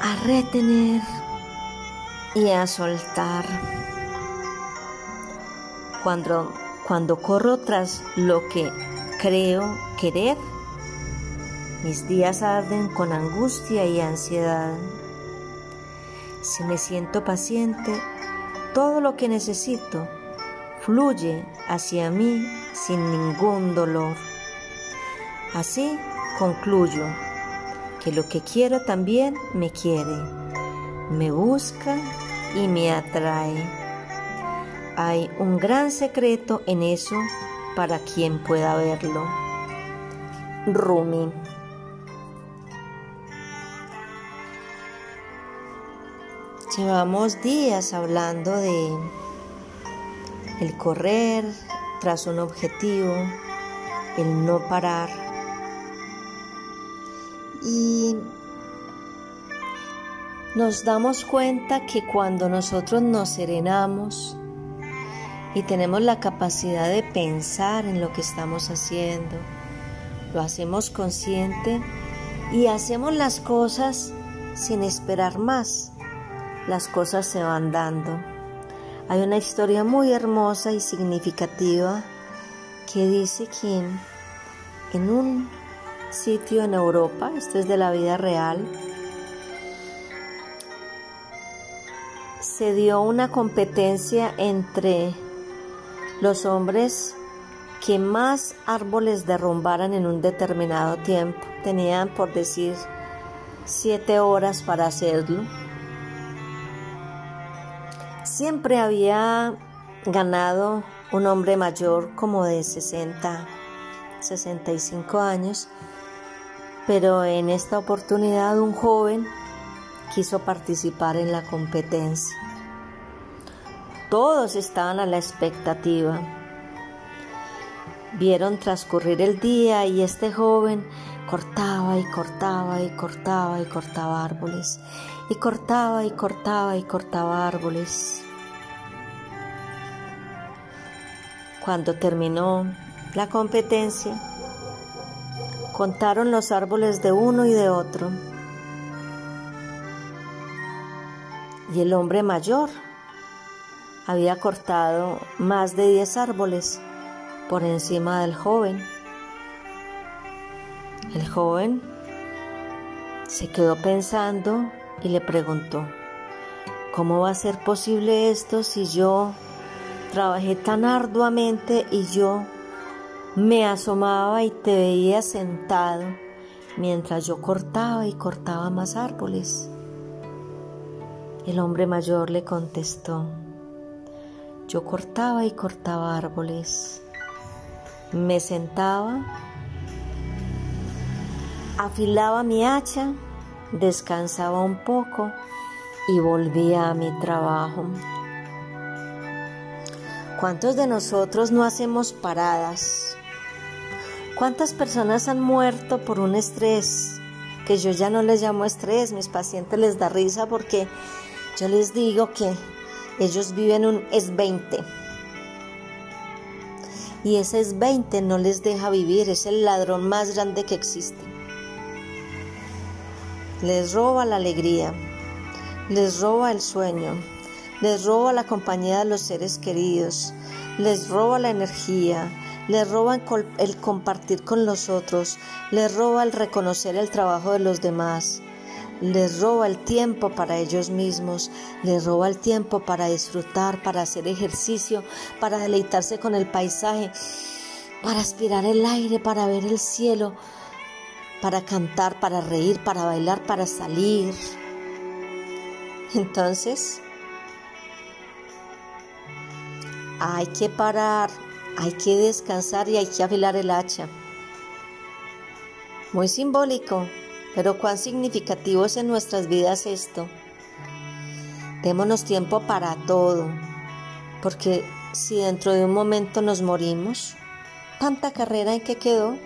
a retener y a soltar. Cuando, cuando corro tras lo que creo querer, mis días arden con angustia y ansiedad. Si me siento paciente, todo lo que necesito fluye hacia mí sin ningún dolor. Así concluyo que lo que quiero también me quiere, me busca y me atrae. Hay un gran secreto en eso para quien pueda verlo. Rumi. Llevamos días hablando de el correr tras un objetivo, el no parar y nos damos cuenta que cuando nosotros nos serenamos y tenemos la capacidad de pensar en lo que estamos haciendo, lo hacemos consciente y hacemos las cosas sin esperar más, las cosas se van dando. Hay una historia muy hermosa y significativa que dice que en un sitio en Europa, esto es de la vida real, se dio una competencia entre los hombres que más árboles derrumbaran en un determinado tiempo. Tenían, por decir, siete horas para hacerlo. Siempre había ganado un hombre mayor como de 60, 65 años pero en esta oportunidad un joven quiso participar en la competencia. Todos estaban a la expectativa. Vieron transcurrir el día y este joven cortaba y cortaba y cortaba y cortaba árboles. Y cortaba y cortaba y cortaba árboles. Cuando terminó la competencia, Contaron los árboles de uno y de otro. Y el hombre mayor había cortado más de diez árboles por encima del joven. El joven se quedó pensando y le preguntó, ¿cómo va a ser posible esto si yo trabajé tan arduamente y yo me asomaba y te veía sentado mientras yo cortaba y cortaba más árboles. El hombre mayor le contestó, yo cortaba y cortaba árboles. Me sentaba, afilaba mi hacha, descansaba un poco y volvía a mi trabajo. ¿Cuántos de nosotros no hacemos paradas? ¿Cuántas personas han muerto por un estrés? Que yo ya no les llamo estrés, mis pacientes les da risa porque yo les digo que ellos viven un es 20. Y ese es 20 no les deja vivir, es el ladrón más grande que existe. Les roba la alegría, les roba el sueño, les roba la compañía de los seres queridos, les roba la energía, les roba el compartir con los otros, les roba el reconocer el trabajo de los demás, les roba el tiempo para ellos mismos, les roba el tiempo para disfrutar, para hacer ejercicio, para deleitarse con el paisaje, para aspirar el aire, para ver el cielo, para cantar, para reír, para bailar, para salir. Entonces, hay que parar hay que descansar y hay que afilar el hacha. Muy simbólico, Pero cuán significativo es en nuestras vidas esto. Démonos tiempo para todo, porque si dentro de un momento nos morimos, tanta carrera en que quedó.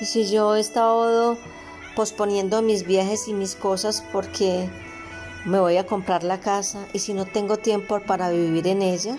Y si yo he estado posponiendo mis viajes y mis cosas porque me voy a comprar la casa y si no tengo tiempo para vivir en ella.